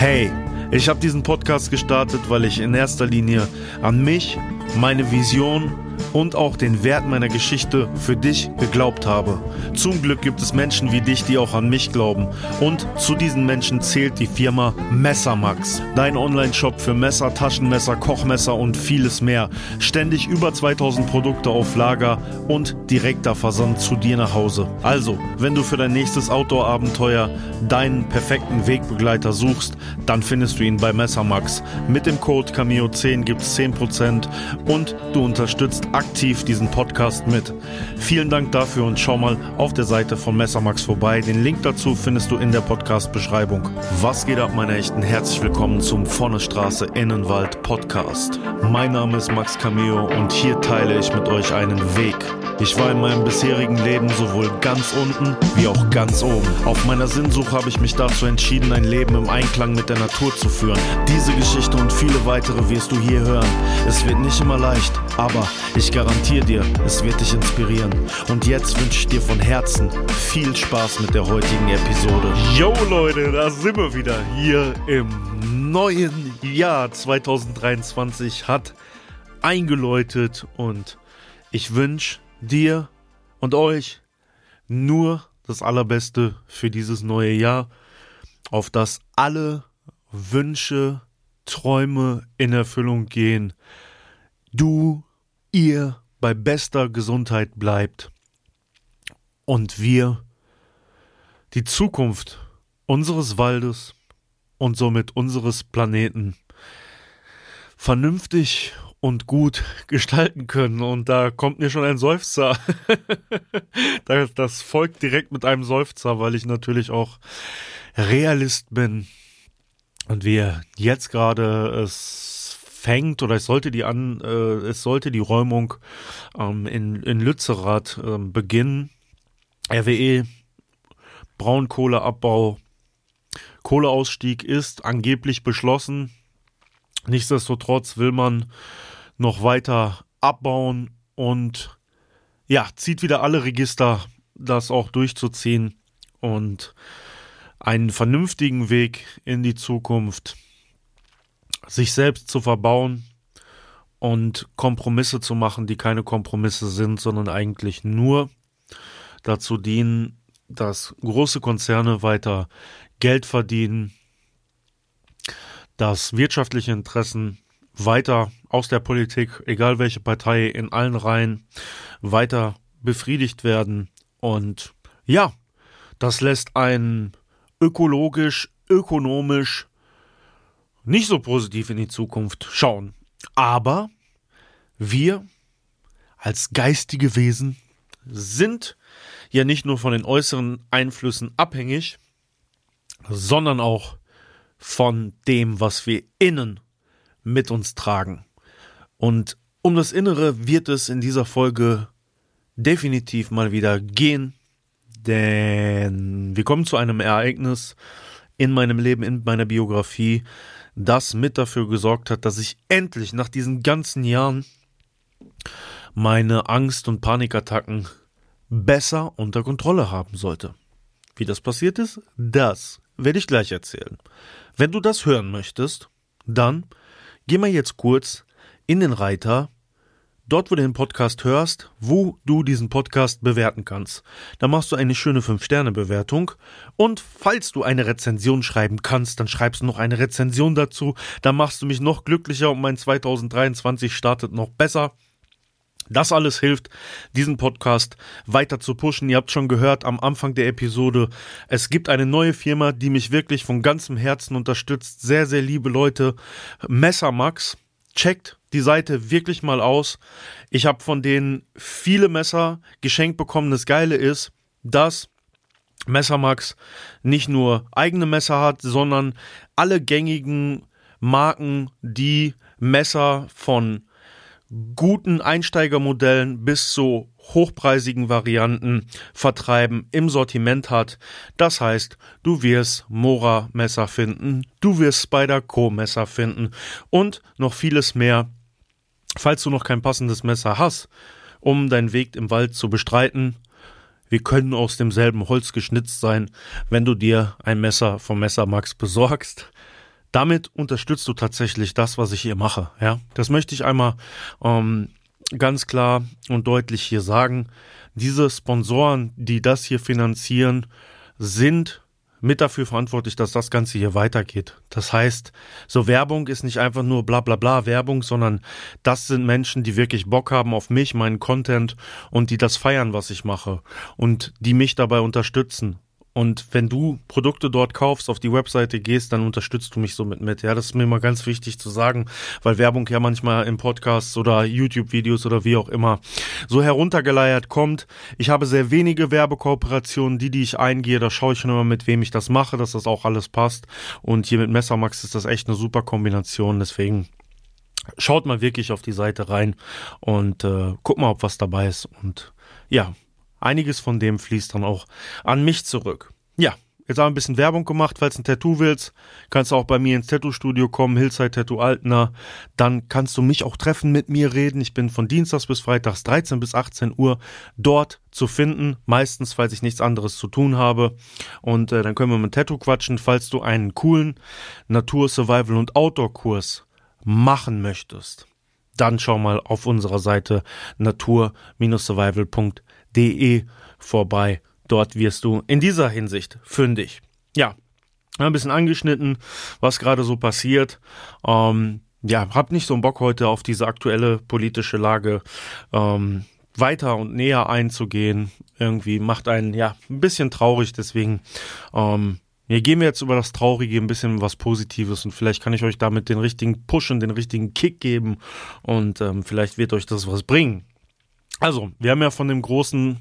Hey, ich habe diesen Podcast gestartet, weil ich in erster Linie an mich, meine Vision und auch den Wert meiner Geschichte für dich geglaubt habe. Zum Glück gibt es Menschen wie dich, die auch an mich glauben. Und zu diesen Menschen zählt die Firma Messermax. Dein Online-Shop für Messer, Taschenmesser, Kochmesser und vieles mehr. Ständig über 2000 Produkte auf Lager und direkter Versand zu dir nach Hause. Also, wenn du für dein nächstes Outdoor-Abenteuer deinen perfekten Wegbegleiter suchst, dann findest du ihn bei Messermax. Mit dem Code Cameo10 gibt es 10% und du unterstützt aktiv diesen Podcast mit. Vielen Dank dafür und schau mal auf der Seite von Messermax vorbei. Den Link dazu findest du in der Podcast-Beschreibung. Was geht ab, meine Echten? Herzlich willkommen zum Vornestraße Innenwald Podcast. Mein Name ist Max Cameo und hier teile ich mit euch einen Weg. Ich war in meinem bisherigen Leben sowohl ganz unten wie auch ganz oben. Auf meiner Sinnsuche habe ich mich dazu entschieden, ein Leben im Einklang mit der Natur zu führen. Diese Geschichte und viele weitere wirst du hier hören. Es wird nicht immer leicht, aber ich garantiere dir, es wird dich inspirieren. Und jetzt wünsche ich dir von Herzen viel Spaß mit der heutigen Episode. Yo Leute, da sind wir wieder hier im neuen Jahr 2023 hat eingeläutet und ich wünsche dir und euch nur das Allerbeste für dieses neue Jahr, auf das alle Wünsche, Träume in Erfüllung gehen. Du, ihr bei bester Gesundheit bleibt und wir die Zukunft unseres Waldes und somit unseres Planeten vernünftig und gut gestalten können. Und da kommt mir schon ein Seufzer. das folgt direkt mit einem Seufzer, weil ich natürlich auch Realist bin. Und wir jetzt gerade es fängt oder es sollte die an, äh, es sollte die Räumung ähm, in, in Lützerath äh, beginnen. RWE, Braunkohleabbau, Kohleausstieg ist angeblich beschlossen. Nichtsdestotrotz will man noch weiter abbauen und ja, zieht wieder alle Register, das auch durchzuziehen und einen vernünftigen Weg in die Zukunft, sich selbst zu verbauen und Kompromisse zu machen, die keine Kompromisse sind, sondern eigentlich nur dazu dienen, dass große Konzerne weiter Geld verdienen, dass wirtschaftliche Interessen weiter aus der Politik, egal welche Partei, in allen Reihen weiter befriedigt werden. Und ja, das lässt einen ökologisch, ökonomisch nicht so positiv in die Zukunft schauen. Aber wir als geistige Wesen sind ja nicht nur von den äußeren Einflüssen abhängig, sondern auch von dem, was wir innen mit uns tragen. Und um das Innere wird es in dieser Folge definitiv mal wieder gehen, denn wir kommen zu einem Ereignis in meinem Leben, in meiner Biografie, das mit dafür gesorgt hat, dass ich endlich nach diesen ganzen Jahren meine Angst- und Panikattacken besser unter Kontrolle haben sollte. Wie das passiert ist, das werde ich gleich erzählen. Wenn du das hören möchtest, dann Geh mal jetzt kurz in den Reiter, dort wo du den Podcast hörst, wo du diesen Podcast bewerten kannst. Da machst du eine schöne 5-Sterne-Bewertung und falls du eine Rezension schreiben kannst, dann schreibst du noch eine Rezension dazu. Da machst du mich noch glücklicher und mein 2023 startet noch besser. Das alles hilft, diesen Podcast weiter zu pushen. Ihr habt schon gehört am Anfang der Episode, es gibt eine neue Firma, die mich wirklich von ganzem Herzen unterstützt. Sehr, sehr liebe Leute. Messermax. Checkt die Seite wirklich mal aus. Ich habe von denen viele Messer geschenkt bekommen. Das Geile ist, dass Messermax nicht nur eigene Messer hat, sondern alle gängigen Marken, die Messer von guten Einsteigermodellen bis zu hochpreisigen Varianten vertreiben im Sortiment hat. Das heißt, du wirst Mora Messer finden, du wirst Spider Co Messer finden und noch vieles mehr. Falls du noch kein passendes Messer hast, um deinen Weg im Wald zu bestreiten, wir können aus demselben Holz geschnitzt sein, wenn du dir ein Messer vom Messer Max besorgst. damit unterstützt du tatsächlich das, was ich hier mache. Ja, das möchte ich einmal ähm, ganz klar und deutlich hier sagen. Diese Sponsoren, die das hier finanzieren, sind mit dafür verantwortlich, dass das Ganze hier weitergeht. Das heißt, so Werbung ist nicht einfach nur bla bla bla Werbung, sondern das sind Menschen, die wirklich Bock haben auf mich, meinen Content und die das feiern, was ich mache und die mich dabei unterstützen. Und wenn du Produkte dort kaufst, auf die Webseite gehst, dann unterstützt du mich somit mit. Ja, das ist mir immer ganz wichtig zu sagen, weil Werbung ja manchmal im Podcasts oder YouTube-Videos oder wie auch immer so heruntergeleiert kommt. Ich habe sehr wenige Werbekooperationen, die, die ich eingehe, da schaue ich schon immer, mit wem ich das mache, dass das auch alles passt. Und hier mit Messermax ist das echt eine super Kombination. Deswegen schaut mal wirklich auf die Seite rein und äh, guck mal, ob was dabei ist. Und ja, Einiges von dem fließt dann auch an mich zurück. Ja, jetzt haben wir ein bisschen Werbung gemacht. Falls du ein Tattoo willst, kannst du auch bei mir ins Tattoo-Studio kommen, Hillside Tattoo Altner. Dann kannst du mich auch treffen, mit mir reden. Ich bin von Dienstags bis Freitags 13 bis 18 Uhr dort zu finden. Meistens, falls ich nichts anderes zu tun habe. Und äh, dann können wir mit Tattoo quatschen. Falls du einen coolen Natur-, Survival- und Outdoor-Kurs machen möchtest, dann schau mal auf unserer Seite natur-survival.de de vorbei. Dort wirst du in dieser Hinsicht fündig. Ja, ein bisschen angeschnitten, was gerade so passiert. Ähm, ja, hab nicht so einen Bock heute auf diese aktuelle politische Lage ähm, weiter und näher einzugehen. Irgendwie macht einen ja ein bisschen traurig, deswegen ähm, ja, gehen wir jetzt über das Traurige ein bisschen was Positives und vielleicht kann ich euch damit den richtigen Push und den richtigen Kick geben und ähm, vielleicht wird euch das was bringen. Also, wir haben ja von dem großen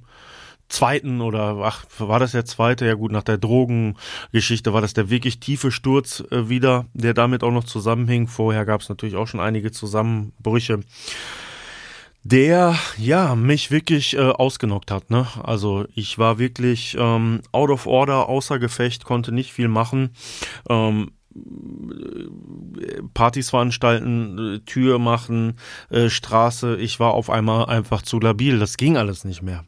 zweiten oder ach, war das der zweite? Ja gut, nach der Drogengeschichte war das der wirklich tiefe Sturz äh, wieder, der damit auch noch zusammenhing. Vorher gab es natürlich auch schon einige Zusammenbrüche. Der, ja, mich wirklich äh, ausgenockt hat, ne? Also ich war wirklich ähm, out of order, außer Gefecht, konnte nicht viel machen. Ähm, Partys veranstalten, Tür machen, äh, Straße. Ich war auf einmal einfach zu labil. Das ging alles nicht mehr.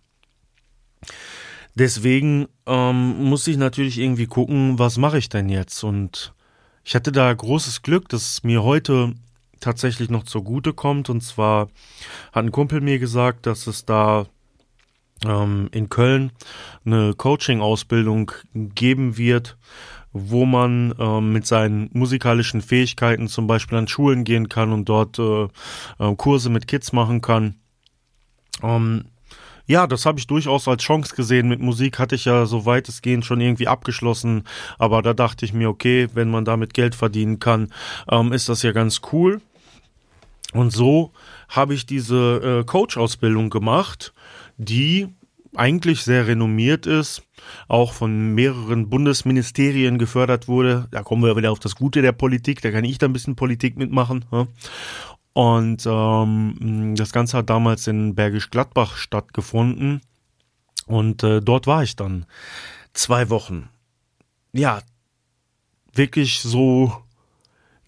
Deswegen ähm, muss ich natürlich irgendwie gucken, was mache ich denn jetzt? Und ich hatte da großes Glück, dass mir heute tatsächlich noch zugute kommt. Und zwar hat ein Kumpel mir gesagt, dass es da ähm, in Köln eine Coaching-Ausbildung geben wird, wo man äh, mit seinen musikalischen Fähigkeiten zum Beispiel an Schulen gehen kann und dort äh, äh, Kurse mit Kids machen kann. Ähm, ja, das habe ich durchaus als Chance gesehen. Mit Musik hatte ich ja so weitestgehend schon irgendwie abgeschlossen, aber da dachte ich mir, okay, wenn man damit Geld verdienen kann, ähm, ist das ja ganz cool. Und so habe ich diese äh, Coach-Ausbildung gemacht, die eigentlich sehr renommiert ist, auch von mehreren Bundesministerien gefördert wurde. Da kommen wir wieder auf das Gute der Politik, da kann ich da ein bisschen Politik mitmachen. Ja. Und ähm, das Ganze hat damals in Bergisch Gladbach stattgefunden. Und äh, dort war ich dann zwei Wochen. Ja, wirklich so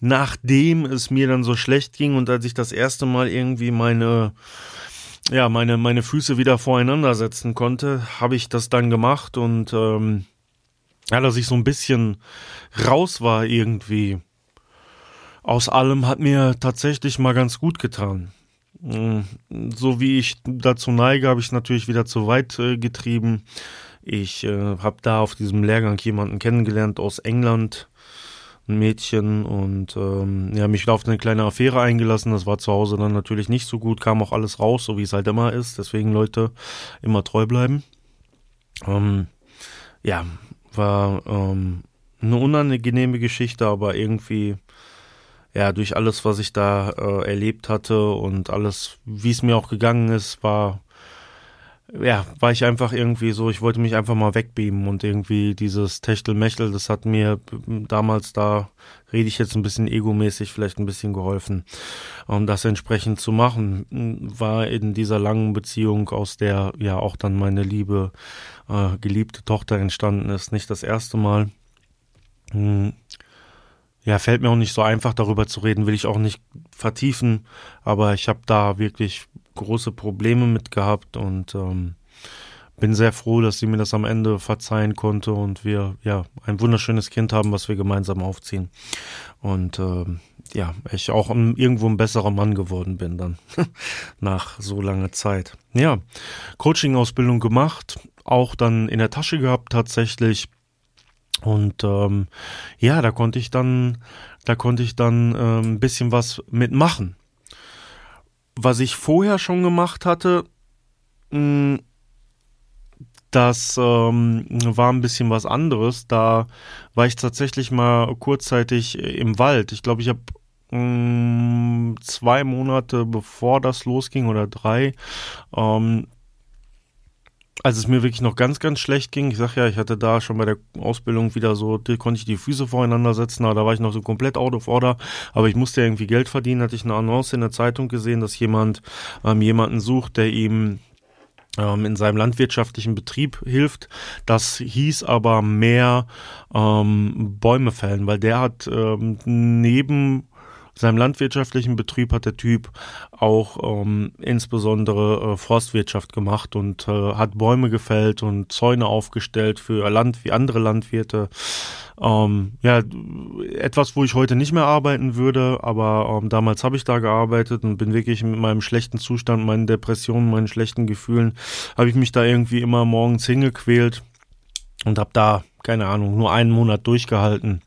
nachdem es mir dann so schlecht ging und als ich das erste Mal irgendwie meine ja, meine, meine Füße wieder voreinander setzen konnte, habe ich das dann gemacht und ähm, ja, dass ich so ein bisschen raus war irgendwie. Aus allem hat mir tatsächlich mal ganz gut getan. Mm, so wie ich dazu neige, habe ich natürlich wieder zu weit äh, getrieben. Ich äh, habe da auf diesem Lehrgang jemanden kennengelernt aus England, ein Mädchen und ähm, ja, mich auf eine kleine Affäre eingelassen. Das war zu Hause dann natürlich nicht so gut, kam auch alles raus, so wie es halt immer ist. Deswegen Leute immer treu bleiben. Ähm, ja, war ähm, eine unangenehme Geschichte, aber irgendwie ja durch alles, was ich da äh, erlebt hatte und alles, wie es mir auch gegangen ist, war ja, war ich einfach irgendwie so, ich wollte mich einfach mal wegbeamen und irgendwie dieses Techtelmechtel, das hat mir damals da, rede ich jetzt ein bisschen egomäßig, vielleicht ein bisschen geholfen, um das entsprechend zu machen. War in dieser langen Beziehung, aus der ja auch dann meine liebe, äh, geliebte Tochter entstanden ist, nicht das erste Mal. Hm. Ja, fällt mir auch nicht so einfach darüber zu reden, will ich auch nicht vertiefen, aber ich habe da wirklich große Probleme mit gehabt und ähm, bin sehr froh, dass sie mir das am Ende verzeihen konnte und wir ja ein wunderschönes Kind haben, was wir gemeinsam aufziehen. Und äh, ja, ich auch irgendwo ein besserer Mann geworden bin dann nach so langer Zeit. Ja, Coaching-Ausbildung gemacht, auch dann in der Tasche gehabt tatsächlich. Und ähm, ja, da konnte ich dann, da konnte ich dann äh, ein bisschen was mitmachen. Was ich vorher schon gemacht hatte, mh, hm, das ähm, war ein bisschen was anderes. Da war ich tatsächlich mal kurzzeitig im Wald. Ich glaube, ich habe mm, zwei Monate bevor das losging oder drei, ähm, als es mir wirklich noch ganz, ganz schlecht ging, ich sag ja, ich hatte da schon bei der Ausbildung wieder so, konnte ich die Füße voreinander setzen, aber da war ich noch so komplett out of order, aber ich musste irgendwie Geld verdienen, hatte ich eine Annonce in der Zeitung gesehen, dass jemand ähm, jemanden sucht, der ihm ähm, in seinem landwirtschaftlichen Betrieb hilft. Das hieß aber mehr ähm, Bäume fällen, weil der hat ähm, neben seinem landwirtschaftlichen Betrieb hat der Typ auch ähm, insbesondere äh, Forstwirtschaft gemacht und äh, hat Bäume gefällt und Zäune aufgestellt für Land wie andere Landwirte. Ähm, ja, etwas, wo ich heute nicht mehr arbeiten würde, aber ähm, damals habe ich da gearbeitet und bin wirklich mit meinem schlechten Zustand, meinen Depressionen, meinen schlechten Gefühlen, habe ich mich da irgendwie immer morgens hingequält und habe da, keine Ahnung, nur einen Monat durchgehalten.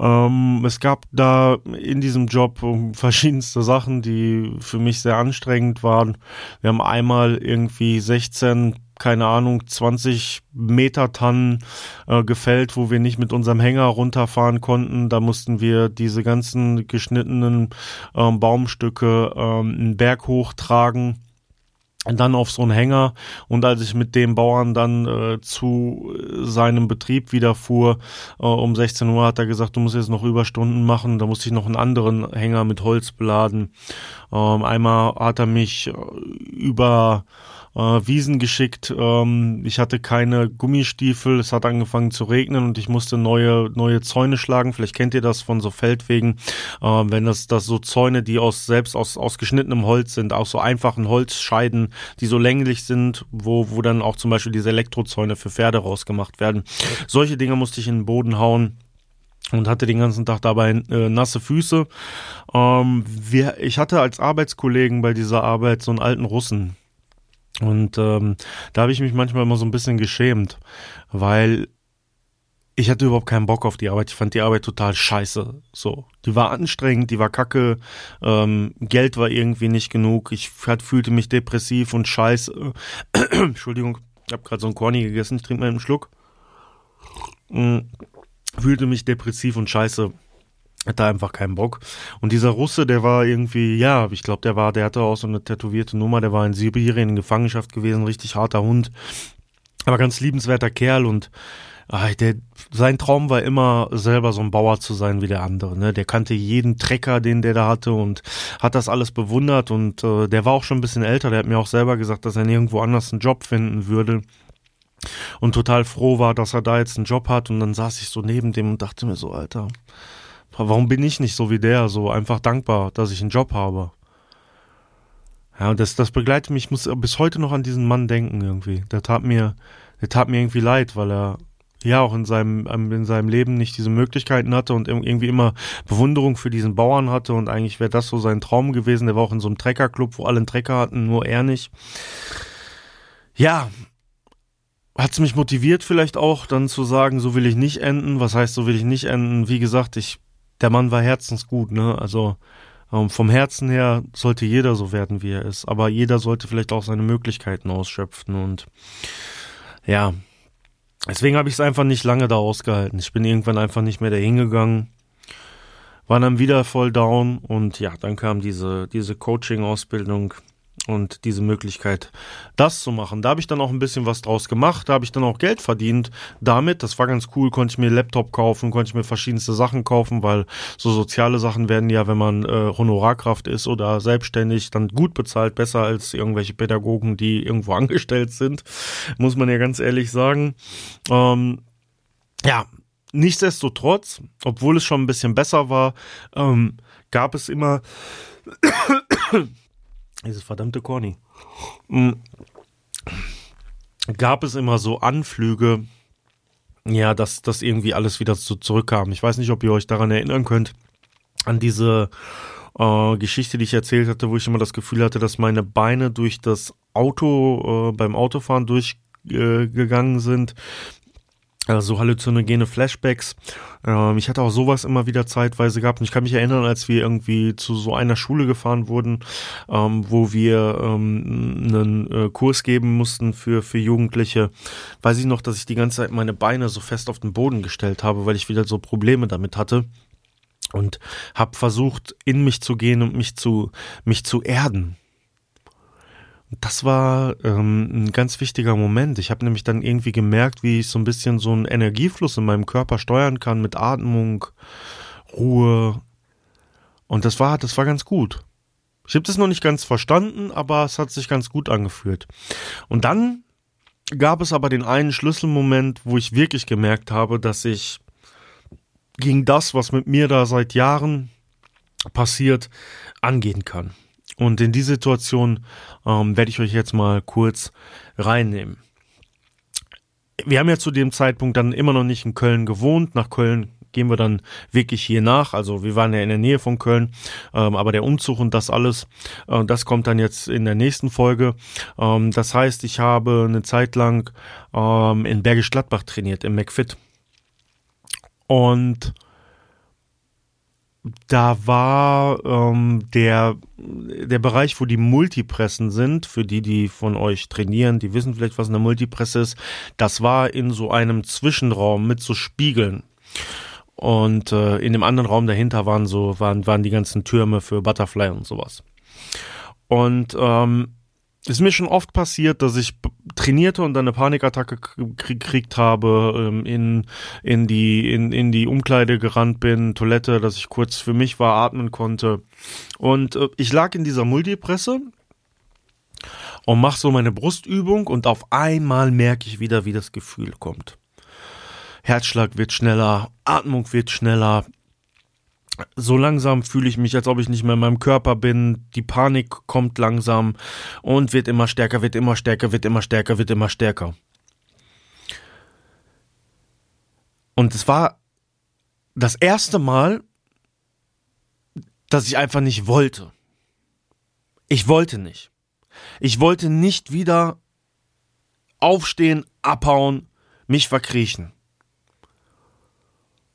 Ähm, es gab da in diesem Job verschiedenste Sachen, die für mich sehr anstrengend waren. Wir haben einmal irgendwie 16 keine Ahnung, 20 Meter Tannen äh, gefällt, wo wir nicht mit unserem Hänger runterfahren konnten. Da mussten wir diese ganzen geschnittenen ähm, Baumstücke ähm, einen Berg hochtragen dann auf so einen Hänger und als ich mit dem Bauern dann äh, zu seinem Betrieb wieder fuhr, äh, um 16 Uhr hat er gesagt, du musst jetzt noch Überstunden machen, da musste ich noch einen anderen Hänger mit Holz beladen. Ähm, einmal hat er mich äh, über äh, Wiesen geschickt. Ähm, ich hatte keine Gummistiefel, es hat angefangen zu regnen und ich musste neue, neue Zäune schlagen. Vielleicht kennt ihr das von so Feldwegen, äh, wenn das, das so Zäune, die aus selbst aus, aus geschnittenem Holz sind, aus so einfachen Holzscheiden, die so länglich sind, wo, wo dann auch zum Beispiel diese Elektrozäune für Pferde rausgemacht werden. Solche Dinge musste ich in den Boden hauen und hatte den ganzen Tag dabei äh, nasse Füße. Ähm, wir, ich hatte als Arbeitskollegen bei dieser Arbeit so einen alten Russen, und ähm, da habe ich mich manchmal immer so ein bisschen geschämt, weil ich hatte überhaupt keinen Bock auf die Arbeit. Ich fand die Arbeit total scheiße. So, die war anstrengend, die war kacke, ähm, Geld war irgendwie nicht genug. Ich hat, fühlte mich depressiv und scheiße. Entschuldigung, ich habe gerade so ein Corny gegessen. Ich trinke mal einen Schluck. Mhm. Fühlte mich depressiv und scheiße hatte einfach keinen Bock. Und dieser Russe, der war irgendwie, ja, ich glaube, der war, der hatte auch so eine tätowierte Nummer, der war in Sibirien in Gefangenschaft gewesen, richtig harter Hund. Aber ganz liebenswerter Kerl und ach, der, sein Traum war immer, selber so ein Bauer zu sein wie der andere. Ne? Der kannte jeden Trecker, den der da hatte und hat das alles bewundert. Und äh, der war auch schon ein bisschen älter. Der hat mir auch selber gesagt, dass er nirgendwo anders einen Job finden würde. Und total froh war, dass er da jetzt einen Job hat. Und dann saß ich so neben dem und dachte mir so, Alter, Warum bin ich nicht so wie der, so einfach dankbar, dass ich einen Job habe? Ja, das, das begleitet mich, ich muss bis heute noch an diesen Mann denken irgendwie. Der tat mir, der tat mir irgendwie leid, weil er ja auch in seinem, ähm, in seinem Leben nicht diese Möglichkeiten hatte und irgendwie immer Bewunderung für diesen Bauern hatte und eigentlich wäre das so sein Traum gewesen. Der war auch in so einem Treckerclub, wo alle einen Trecker hatten, nur er nicht. Ja, hat es mich motiviert vielleicht auch, dann zu sagen, so will ich nicht enden. Was heißt, so will ich nicht enden? Wie gesagt, ich der Mann war herzensgut, ne? Also ähm, vom Herzen her sollte jeder so werden, wie er ist. Aber jeder sollte vielleicht auch seine Möglichkeiten ausschöpfen und ja. Deswegen habe ich es einfach nicht lange da ausgehalten. Ich bin irgendwann einfach nicht mehr dahin gegangen. War dann wieder voll down und ja, dann kam diese, diese Coaching-Ausbildung und diese Möglichkeit, das zu machen. Da habe ich dann auch ein bisschen was draus gemacht, da habe ich dann auch Geld verdient damit. Das war ganz cool, konnte ich mir Laptop kaufen, konnte ich mir verschiedenste Sachen kaufen, weil so soziale Sachen werden ja, wenn man äh, Honorarkraft ist oder selbstständig, dann gut bezahlt, besser als irgendwelche Pädagogen, die irgendwo angestellt sind, muss man ja ganz ehrlich sagen. Ähm, ja, nichtsdestotrotz, obwohl es schon ein bisschen besser war, ähm, gab es immer dieses verdammte Corny. Mm. gab es immer so Anflüge, ja, dass das irgendwie alles wieder so zurückkam. Ich weiß nicht, ob ihr euch daran erinnern könnt, an diese äh, Geschichte, die ich erzählt hatte, wo ich immer das Gefühl hatte, dass meine Beine durch das Auto, äh, beim Autofahren durchgegangen äh, sind. Also halluzinogene Flashbacks. Ähm, ich hatte auch sowas immer wieder zeitweise gehabt. Und ich kann mich erinnern, als wir irgendwie zu so einer Schule gefahren wurden, ähm, wo wir ähm, einen äh, Kurs geben mussten für, für Jugendliche, weiß ich noch, dass ich die ganze Zeit meine Beine so fest auf den Boden gestellt habe, weil ich wieder so Probleme damit hatte und habe versucht, in mich zu gehen und mich zu mich zu erden. Das war ähm, ein ganz wichtiger Moment. Ich habe nämlich dann irgendwie gemerkt, wie ich so ein bisschen so einen Energiefluss in meinem Körper steuern kann mit Atmung, Ruhe. Und das war, das war ganz gut. Ich habe das noch nicht ganz verstanden, aber es hat sich ganz gut angefühlt. Und dann gab es aber den einen Schlüsselmoment, wo ich wirklich gemerkt habe, dass ich gegen das, was mit mir da seit Jahren passiert, angehen kann. Und in die Situation ähm, werde ich euch jetzt mal kurz reinnehmen. Wir haben ja zu dem Zeitpunkt dann immer noch nicht in Köln gewohnt. Nach Köln gehen wir dann wirklich hier nach. Also wir waren ja in der Nähe von Köln, ähm, aber der Umzug und das alles, äh, das kommt dann jetzt in der nächsten Folge. Ähm, das heißt, ich habe eine Zeit lang ähm, in Bergisch Gladbach trainiert, im McFit. Und da war ähm, der, der Bereich, wo die Multipressen sind, für die, die von euch trainieren, die wissen vielleicht, was eine Multipresse ist, das war in so einem Zwischenraum mit so Spiegeln. Und äh, in dem anderen Raum dahinter waren so, waren, waren die ganzen Türme für Butterfly und sowas. Und ähm, ist mir schon oft passiert, dass ich trainierte und dann eine Panikattacke gekriegt habe, ähm, in, in, die, in, in die Umkleide gerannt bin, Toilette, dass ich kurz für mich war, atmen konnte. Und äh, ich lag in dieser Multipresse und mach so meine Brustübung und auf einmal merke ich wieder, wie das Gefühl kommt. Herzschlag wird schneller, Atmung wird schneller, so langsam fühle ich mich, als ob ich nicht mehr in meinem Körper bin. Die Panik kommt langsam und wird immer stärker, wird immer stärker, wird immer stärker, wird immer stärker. Und es war das erste Mal, dass ich einfach nicht wollte. Ich wollte nicht. Ich wollte nicht wieder aufstehen, abhauen, mich verkriechen.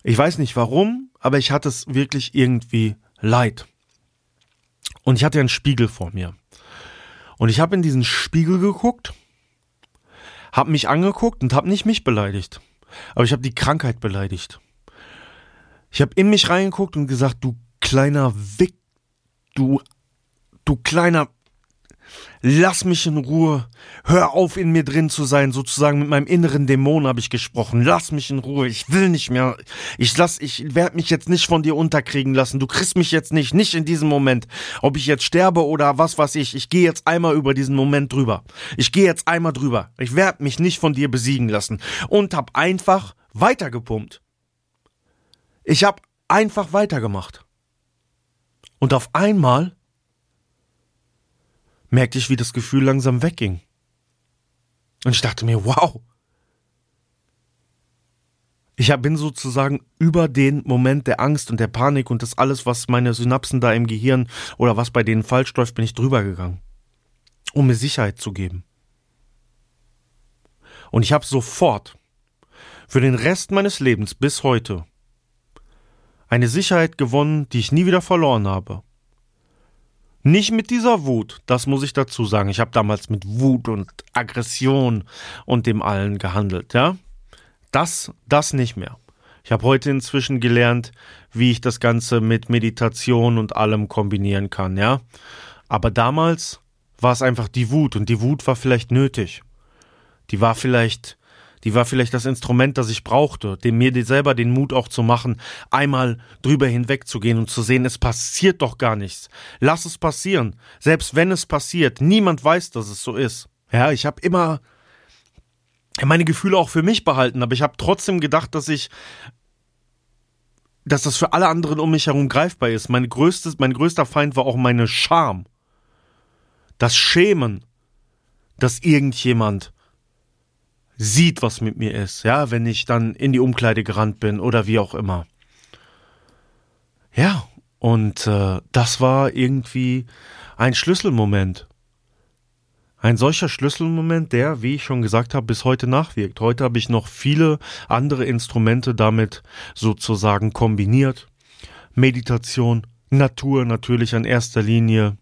Ich weiß nicht warum, aber ich hatte es wirklich irgendwie leid. Und ich hatte einen Spiegel vor mir. Und ich habe in diesen Spiegel geguckt, habe mich angeguckt und habe nicht mich beleidigt, aber ich habe die Krankheit beleidigt. Ich habe in mich reingeguckt und gesagt, du kleiner Wick, du, du kleiner Lass mich in Ruhe. Hör auf, in mir drin zu sein. Sozusagen mit meinem inneren Dämon habe ich gesprochen. Lass mich in Ruhe. Ich will nicht mehr. Ich lass, ich werde mich jetzt nicht von dir unterkriegen lassen. Du kriegst mich jetzt nicht, nicht in diesem Moment. Ob ich jetzt sterbe oder was weiß ich. Ich gehe jetzt einmal über diesen Moment drüber. Ich gehe jetzt einmal drüber. Ich werde mich nicht von dir besiegen lassen. Und hab einfach weitergepumpt. Ich hab einfach weitergemacht. Und auf einmal merkte ich, wie das Gefühl langsam wegging. Und ich dachte mir, wow. Ich bin sozusagen über den Moment der Angst und der Panik und das alles, was meine Synapsen da im Gehirn oder was bei denen falsch läuft, bin ich drüber gegangen. Um mir Sicherheit zu geben. Und ich habe sofort für den Rest meines Lebens bis heute eine Sicherheit gewonnen, die ich nie wieder verloren habe. Nicht mit dieser Wut, das muss ich dazu sagen. Ich habe damals mit Wut und Aggression und dem allen gehandelt, ja? Das, das nicht mehr. Ich habe heute inzwischen gelernt, wie ich das Ganze mit Meditation und allem kombinieren kann, ja? Aber damals war es einfach die Wut und die Wut war vielleicht nötig. Die war vielleicht die war vielleicht das Instrument, das ich brauchte, dem mir selber den Mut auch zu machen, einmal drüber hinwegzugehen und zu sehen, es passiert doch gar nichts. Lass es passieren. Selbst wenn es passiert, niemand weiß, dass es so ist. Ja, ich habe immer meine Gefühle auch für mich behalten, aber ich habe trotzdem gedacht, dass ich dass das für alle anderen um mich herum greifbar ist. Mein größtes, mein größter Feind war auch meine Scham. Das Schämen, dass irgendjemand sieht, was mit mir ist, ja, wenn ich dann in die Umkleide gerannt bin oder wie auch immer. Ja, und äh, das war irgendwie ein Schlüsselmoment. Ein solcher Schlüsselmoment, der, wie ich schon gesagt habe, bis heute nachwirkt. Heute habe ich noch viele andere Instrumente damit sozusagen kombiniert. Meditation, Natur natürlich an erster Linie.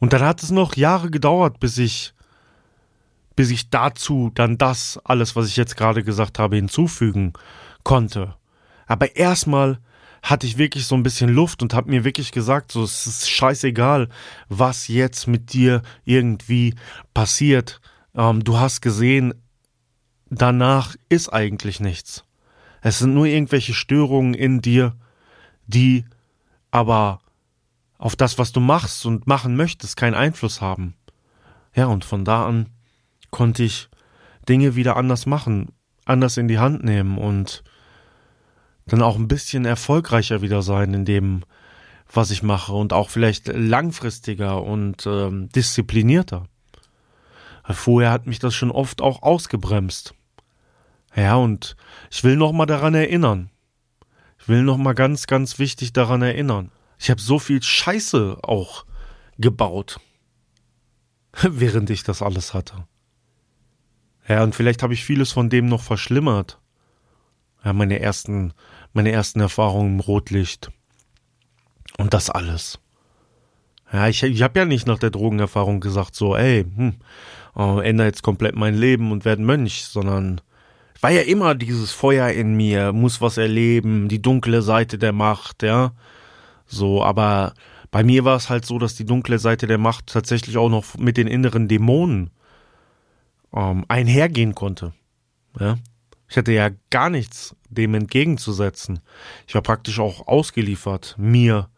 Und dann hat es noch Jahre gedauert, bis ich bis ich dazu dann das alles, was ich jetzt gerade gesagt habe, hinzufügen konnte. Aber erstmal hatte ich wirklich so ein bisschen Luft und habe mir wirklich gesagt, so es ist scheißegal, was jetzt mit dir irgendwie passiert. Ähm, du hast gesehen, danach ist eigentlich nichts. Es sind nur irgendwelche Störungen in dir, die aber auf das, was du machst und machen möchtest, keinen Einfluss haben. Ja, und von da an konnte ich Dinge wieder anders machen, anders in die Hand nehmen und dann auch ein bisschen erfolgreicher wieder sein in dem, was ich mache und auch vielleicht langfristiger und ähm, disziplinierter. Vorher hat mich das schon oft auch ausgebremst. Ja, und ich will noch mal daran erinnern. Ich will noch mal ganz, ganz wichtig daran erinnern. Ich habe so viel Scheiße auch gebaut, während ich das alles hatte. Ja, und vielleicht habe ich vieles von dem noch verschlimmert. Ja, meine ersten, meine ersten Erfahrungen im Rotlicht. Und das alles. Ja, ich, ich habe ja nicht nach der Drogenerfahrung gesagt, so, ey, hm, äh, ändere jetzt komplett mein Leben und werde Mönch, sondern war ja immer dieses Feuer in mir, muss was erleben, die dunkle Seite der Macht, ja. So, aber bei mir war es halt so, dass die dunkle Seite der Macht tatsächlich auch noch mit den inneren Dämonen ähm, einhergehen konnte. Ja? Ich hatte ja gar nichts dem entgegenzusetzen. Ich war praktisch auch ausgeliefert, mir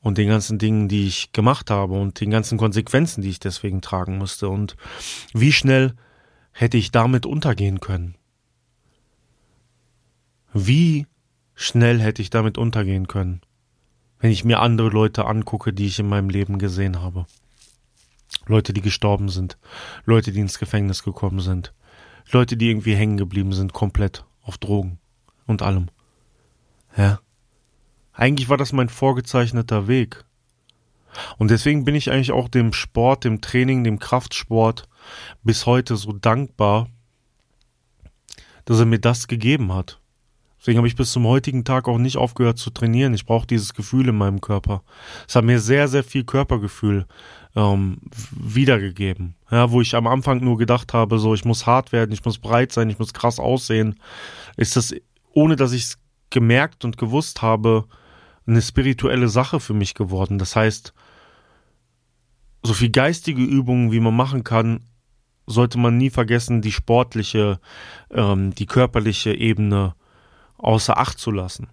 und den ganzen Dingen, die ich gemacht habe und den ganzen Konsequenzen, die ich deswegen tragen musste. Und wie schnell hätte ich damit untergehen können? Wie schnell hätte ich damit untergehen können, wenn ich mir andere Leute angucke, die ich in meinem Leben gesehen habe? Leute, die gestorben sind, Leute, die ins Gefängnis gekommen sind, Leute, die irgendwie hängen geblieben sind, komplett auf Drogen und allem. Ja. Eigentlich war das mein vorgezeichneter Weg. Und deswegen bin ich eigentlich auch dem Sport, dem Training, dem Kraftsport bis heute so dankbar, dass er mir das gegeben hat. Deswegen habe ich bis zum heutigen Tag auch nicht aufgehört zu trainieren. Ich brauche dieses Gefühl in meinem Körper. Es hat mir sehr, sehr viel Körpergefühl ähm, wiedergegeben. Ja, wo ich am Anfang nur gedacht habe, so ich muss hart werden, ich muss breit sein, ich muss krass aussehen, ist das, ohne dass ich es gemerkt und gewusst habe, eine spirituelle Sache für mich geworden. Das heißt, so viel geistige Übungen, wie man machen kann, sollte man nie vergessen, die sportliche, ähm, die körperliche Ebene außer Acht zu lassen.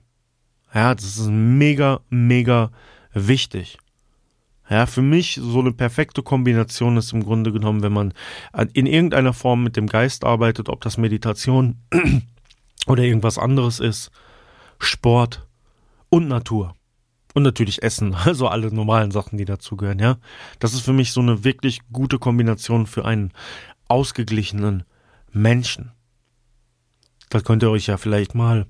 Ja, das ist mega, mega wichtig. Ja, für mich so eine perfekte Kombination ist im Grunde genommen, wenn man in irgendeiner Form mit dem Geist arbeitet, ob das Meditation oder irgendwas anderes ist, Sport und Natur. Und natürlich Essen, also alle normalen Sachen, die dazugehören, ja. Das ist für mich so eine wirklich gute Kombination für einen ausgeglichenen Menschen. Das könnt ihr euch ja vielleicht mal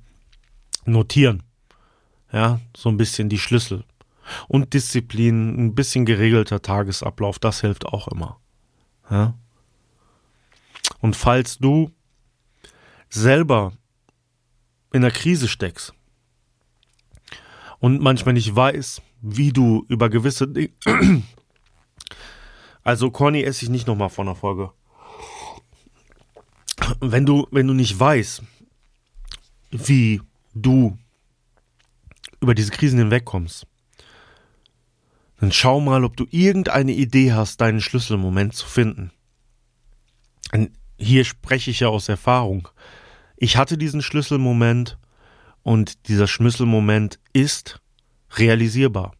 notieren. Ja, so ein bisschen die Schlüssel. Und Disziplin, ein bisschen geregelter Tagesablauf, das hilft auch immer. Ja? Und falls du selber in der Krise steckst und manchmal nicht weißt, wie du über gewisse Dinge. Also Corny esse ich nicht nochmal vor einer Folge. Wenn du, wenn du nicht weißt, wie du über diese Krisen hinwegkommst, dann schau mal, ob du irgendeine Idee hast, deinen Schlüsselmoment zu finden. Und hier spreche ich ja aus Erfahrung. Ich hatte diesen Schlüsselmoment und dieser Schlüsselmoment ist realisierbar.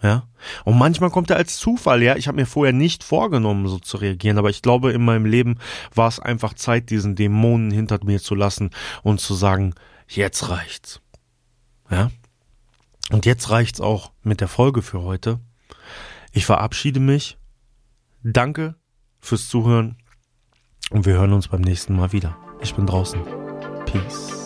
Ja? Und manchmal kommt er als Zufall, ja. Ich habe mir vorher nicht vorgenommen, so zu reagieren, aber ich glaube, in meinem Leben war es einfach Zeit, diesen Dämonen hinter mir zu lassen und zu sagen, jetzt reicht's. Ja? Und jetzt reicht's auch mit der Folge für heute. Ich verabschiede mich. Danke fürs Zuhören. Und wir hören uns beim nächsten Mal wieder. Ich bin draußen. Peace.